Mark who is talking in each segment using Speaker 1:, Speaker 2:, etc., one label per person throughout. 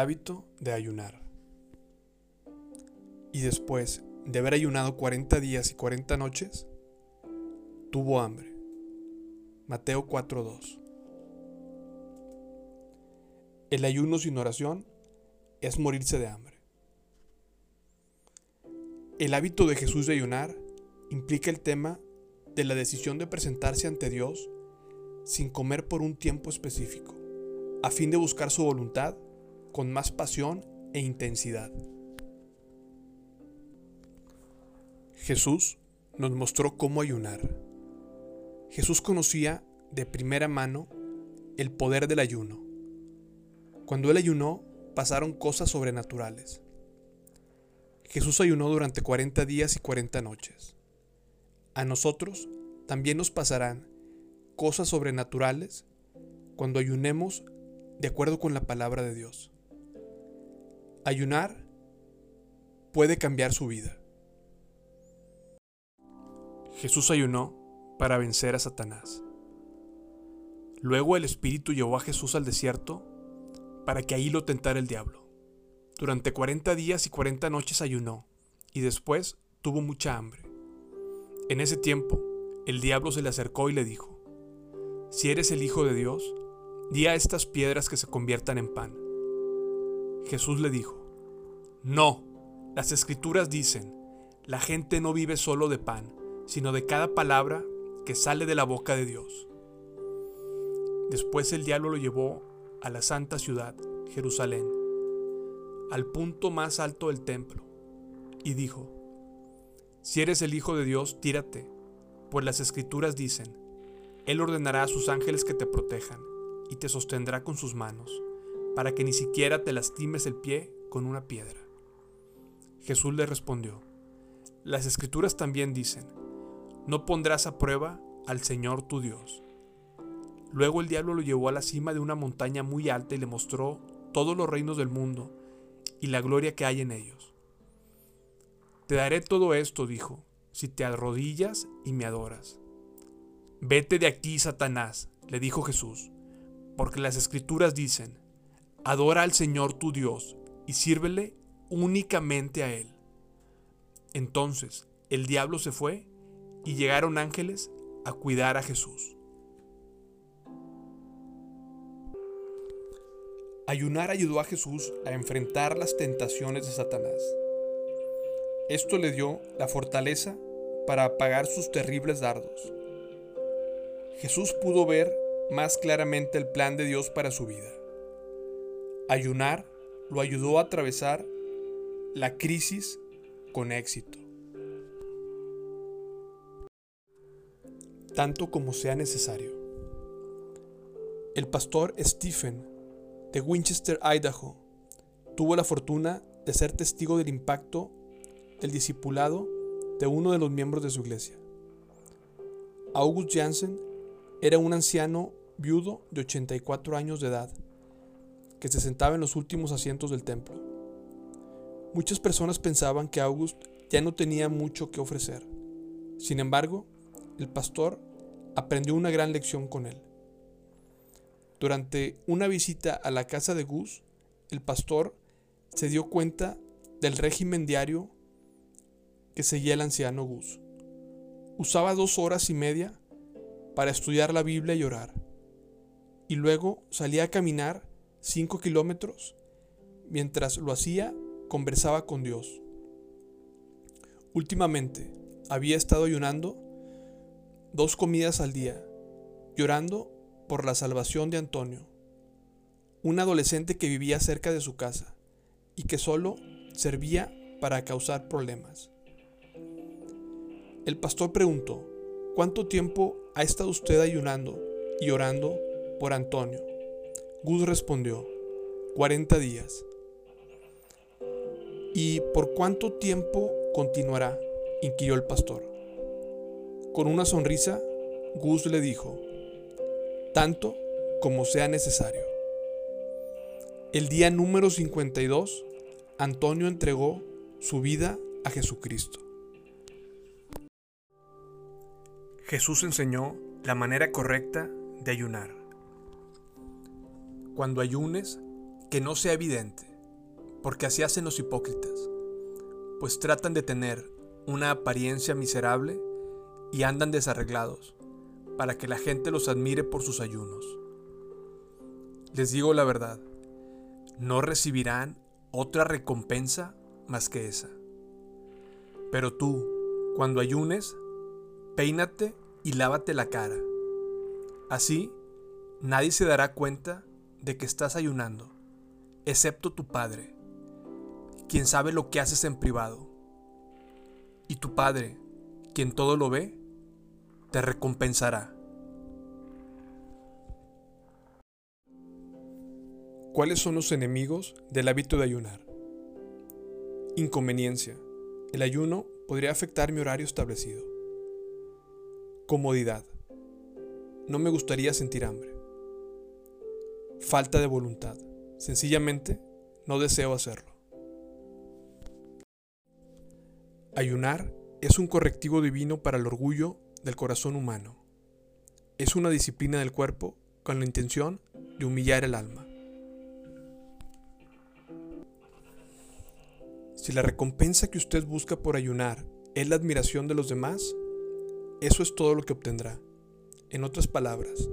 Speaker 1: hábito de ayunar. Y después de haber ayunado 40 días y 40 noches, tuvo hambre. Mateo 4:2. El ayuno sin oración es morirse de hambre. El hábito de Jesús de ayunar implica el tema de la decisión de presentarse ante Dios sin comer por un tiempo específico, a fin de buscar su voluntad con más pasión e intensidad. Jesús nos mostró cómo ayunar. Jesús conocía de primera mano el poder del ayuno. Cuando él ayunó, pasaron cosas sobrenaturales. Jesús ayunó durante 40 días y 40 noches. A nosotros también nos pasarán cosas sobrenaturales cuando ayunemos de acuerdo con la palabra de Dios. Ayunar puede cambiar su vida. Jesús ayunó para vencer a Satanás. Luego el Espíritu llevó a Jesús al desierto para que ahí lo tentara el diablo. Durante 40 días y 40 noches ayunó y después tuvo mucha hambre. En ese tiempo, el diablo se le acercó y le dijo, Si eres el Hijo de Dios, di a estas piedras que se conviertan en pan. Jesús le dijo, No, las escrituras dicen, la gente no vive solo de pan, sino de cada palabra que sale de la boca de Dios. Después el diablo lo llevó a la santa ciudad, Jerusalén, al punto más alto del templo, y dijo, Si eres el Hijo de Dios, tírate, pues las escrituras dicen, Él ordenará a sus ángeles que te protejan, y te sostendrá con sus manos, para que ni siquiera te lastimes el pie con una piedra. Jesús le respondió, Las escrituras también dicen, no pondrás a prueba al Señor tu Dios. Luego el diablo lo llevó a la cima de una montaña muy alta y le mostró todos los reinos del mundo y la gloria que hay en ellos. Te daré todo esto, dijo, si te arrodillas y me adoras. Vete de aquí, Satanás, le dijo Jesús, porque las escrituras dicen, adora al Señor tu Dios y sírvele únicamente a Él. Entonces el diablo se fue y llegaron ángeles a cuidar a Jesús. Ayunar ayudó a Jesús a enfrentar las tentaciones de Satanás. Esto le dio la fortaleza para apagar sus terribles dardos. Jesús pudo ver más claramente el plan de Dios para su vida. Ayunar lo ayudó a atravesar la crisis con éxito. tanto como sea necesario. El pastor Stephen de Winchester, Idaho, tuvo la fortuna de ser testigo del impacto del discipulado de uno de los miembros de su iglesia. August Jansen era un anciano viudo de 84 años de edad que se sentaba en los últimos asientos del templo. Muchas personas pensaban que August ya no tenía mucho que ofrecer. Sin embargo, el pastor aprendió una gran lección con él. Durante una visita a la casa de Gus, el pastor se dio cuenta del régimen diario que seguía el anciano Gus. Usaba dos horas y media para estudiar la Biblia y orar. Y luego salía a caminar cinco kilómetros. Mientras lo hacía, conversaba con Dios. Últimamente había estado ayunando dos comidas al día, llorando por la salvación de Antonio, un adolescente que vivía cerca de su casa y que solo servía para causar problemas. El pastor preguntó, ¿cuánto tiempo ha estado usted ayunando y orando por Antonio? Gus respondió, 40 días. ¿Y por cuánto tiempo continuará? inquirió el pastor. Con una sonrisa, Gus le dijo, tanto como sea necesario. El día número 52, Antonio entregó su vida a Jesucristo. Jesús enseñó la manera correcta de ayunar. Cuando ayunes, que no sea evidente. Porque así hacen los hipócritas, pues tratan de tener una apariencia miserable y andan desarreglados, para que la gente los admire por sus ayunos. Les digo la verdad, no recibirán otra recompensa más que esa. Pero tú, cuando ayunes, peínate y lávate la cara. Así, nadie se dará cuenta de que estás ayunando, excepto tu Padre, quien sabe lo que haces en privado. Y tu Padre, quien todo lo ve, te recompensará. ¿Cuáles son los enemigos del hábito de ayunar? Inconveniencia. El ayuno podría afectar mi horario establecido. Comodidad. No me gustaría sentir hambre. Falta de voluntad. Sencillamente, no deseo hacerlo. Ayunar es un correctivo divino para el orgullo del corazón humano. Es una disciplina del cuerpo con la intención de humillar el alma. Si la recompensa que usted busca por ayunar es la admiración de los demás, eso es todo lo que obtendrá. En otras palabras,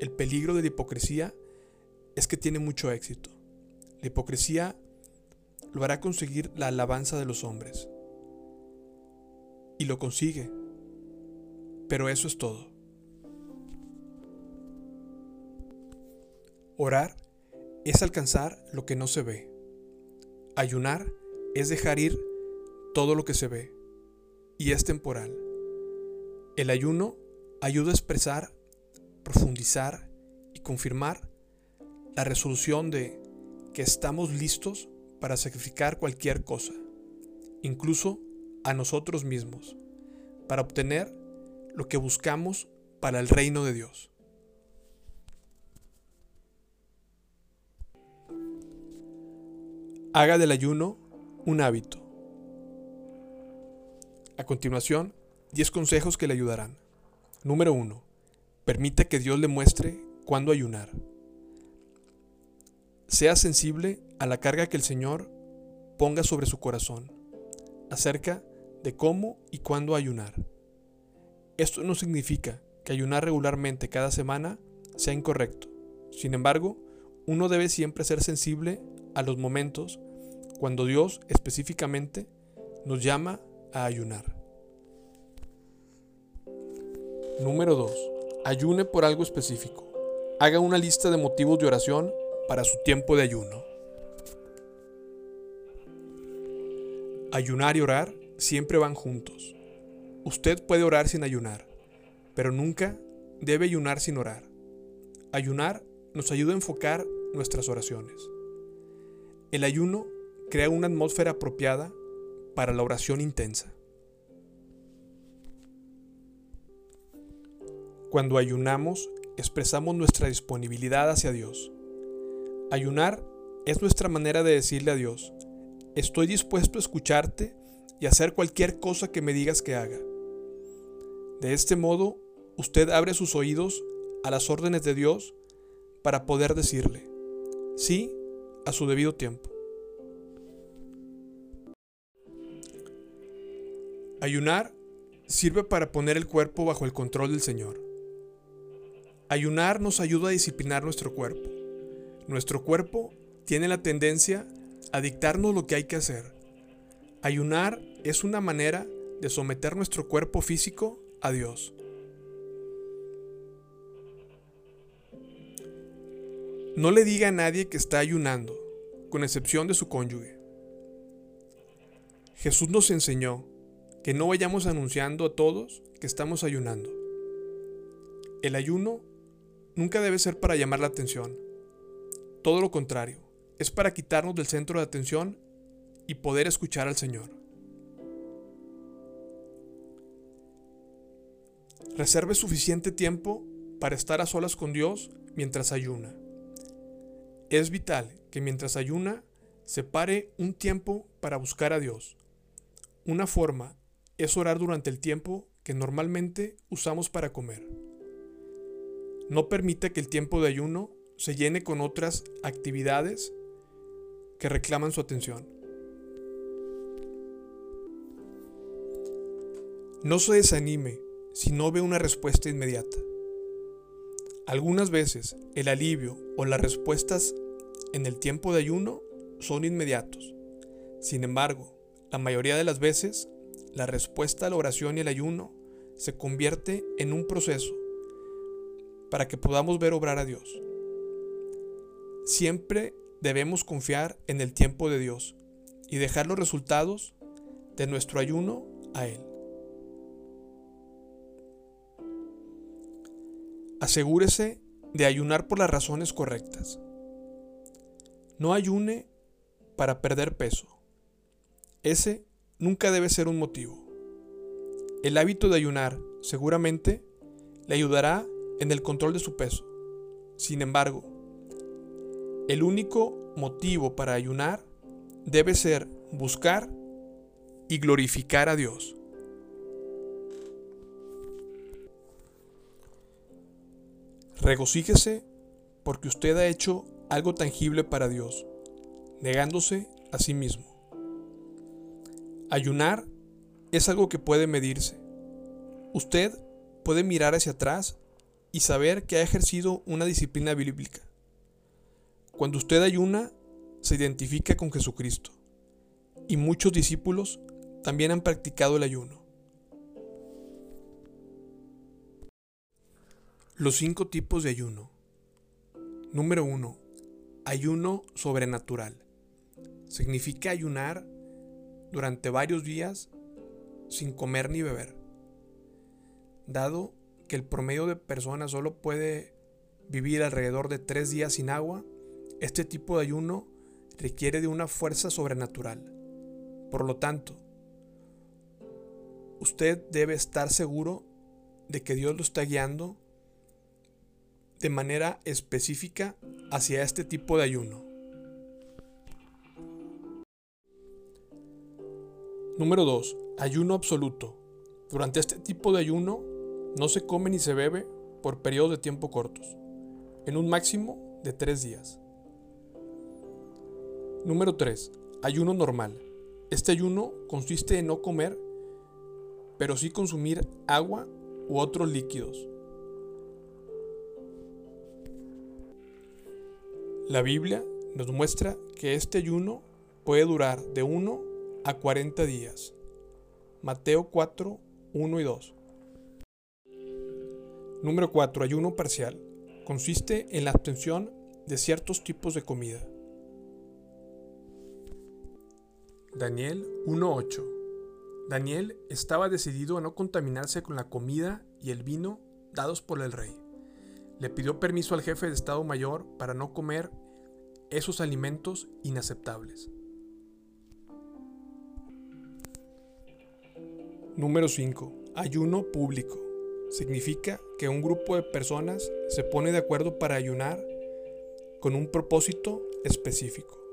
Speaker 1: el peligro de la hipocresía es que tiene mucho éxito. La hipocresía lo hará conseguir la alabanza de los hombres. Y lo consigue. Pero eso es todo. Orar es alcanzar lo que no se ve. Ayunar es dejar ir todo lo que se ve y es temporal. El ayuno ayuda a expresar, profundizar y confirmar la resolución de que estamos listos para sacrificar cualquier cosa, incluso a nosotros mismos, para obtener lo que buscamos para el reino de Dios. Haga del ayuno un hábito. A continuación, 10 consejos que le ayudarán. Número 1. Permita que Dios le muestre cuándo ayunar. Sea sensible a la carga que el Señor ponga sobre su corazón acerca de cómo y cuándo ayunar. Esto no significa que ayunar regularmente cada semana sea incorrecto. Sin embargo, uno debe siempre ser sensible a los momentos cuando Dios específicamente nos llama a ayunar. Número 2. Ayune por algo específico. Haga una lista de motivos de oración para su tiempo de ayuno. Ayunar y orar siempre van juntos. Usted puede orar sin ayunar, pero nunca debe ayunar sin orar. Ayunar nos ayuda a enfocar nuestras oraciones. El ayuno crea una atmósfera apropiada para la oración intensa. Cuando ayunamos, expresamos nuestra disponibilidad hacia Dios. Ayunar es nuestra manera de decirle a Dios, estoy dispuesto a escucharte y hacer cualquier cosa que me digas que haga. De este modo, usted abre sus oídos a las órdenes de Dios para poder decirle, sí, a su debido tiempo. Ayunar sirve para poner el cuerpo bajo el control del Señor. Ayunar nos ayuda a disciplinar nuestro cuerpo. Nuestro cuerpo tiene la tendencia a dictarnos lo que hay que hacer. Ayunar es una manera de someter nuestro cuerpo físico a Dios. No le diga a nadie que está ayunando, con excepción de su cónyuge. Jesús nos enseñó que no vayamos anunciando a todos que estamos ayunando. El ayuno nunca debe ser para llamar la atención. Todo lo contrario, es para quitarnos del centro de atención y poder escuchar al Señor. Reserve suficiente tiempo para estar a solas con Dios mientras ayuna. Es vital que mientras ayuna separe un tiempo para buscar a Dios. Una forma es orar durante el tiempo que normalmente usamos para comer. No permite que el tiempo de ayuno se llene con otras actividades que reclaman su atención. No se desanime si no ve una respuesta inmediata. Algunas veces el alivio o las respuestas en el tiempo de ayuno son inmediatos. Sin embargo, la mayoría de las veces, la respuesta a la oración y el ayuno se convierte en un proceso para que podamos ver obrar a Dios. Siempre debemos confiar en el tiempo de Dios y dejar los resultados de nuestro ayuno a Él. Asegúrese de ayunar por las razones correctas. No ayune para perder peso. Ese nunca debe ser un motivo. El hábito de ayunar seguramente le ayudará en el control de su peso. Sin embargo, el único motivo para ayunar debe ser buscar y glorificar a Dios. Regocíjese porque usted ha hecho algo tangible para Dios, negándose a sí mismo. Ayunar es algo que puede medirse. Usted puede mirar hacia atrás y saber que ha ejercido una disciplina bíblica. Cuando usted ayuna, se identifica con Jesucristo, y muchos discípulos también han practicado el ayuno. Los cinco tipos de ayuno. Número 1. Ayuno sobrenatural. Significa ayunar durante varios días sin comer ni beber. Dado que el promedio de personas solo puede vivir alrededor de tres días sin agua, este tipo de ayuno requiere de una fuerza sobrenatural. Por lo tanto, usted debe estar seguro de que Dios lo está guiando de manera específica hacia este tipo de ayuno. Número 2. Ayuno absoluto. Durante este tipo de ayuno no se come ni se bebe por periodos de tiempo cortos, en un máximo de 3 días. Número 3. Ayuno normal. Este ayuno consiste en no comer, pero sí consumir agua u otros líquidos. La Biblia nos muestra que este ayuno puede durar de 1 a 40 días. Mateo 4, 1 y 2. Número 4. Ayuno parcial. Consiste en la abstención de ciertos tipos de comida. Daniel 1.8. Daniel estaba decidido a no contaminarse con la comida y el vino dados por el rey le pidió permiso al jefe de Estado Mayor para no comer esos alimentos inaceptables. Número 5. Ayuno público. Significa que un grupo de personas se pone de acuerdo para ayunar con un propósito específico.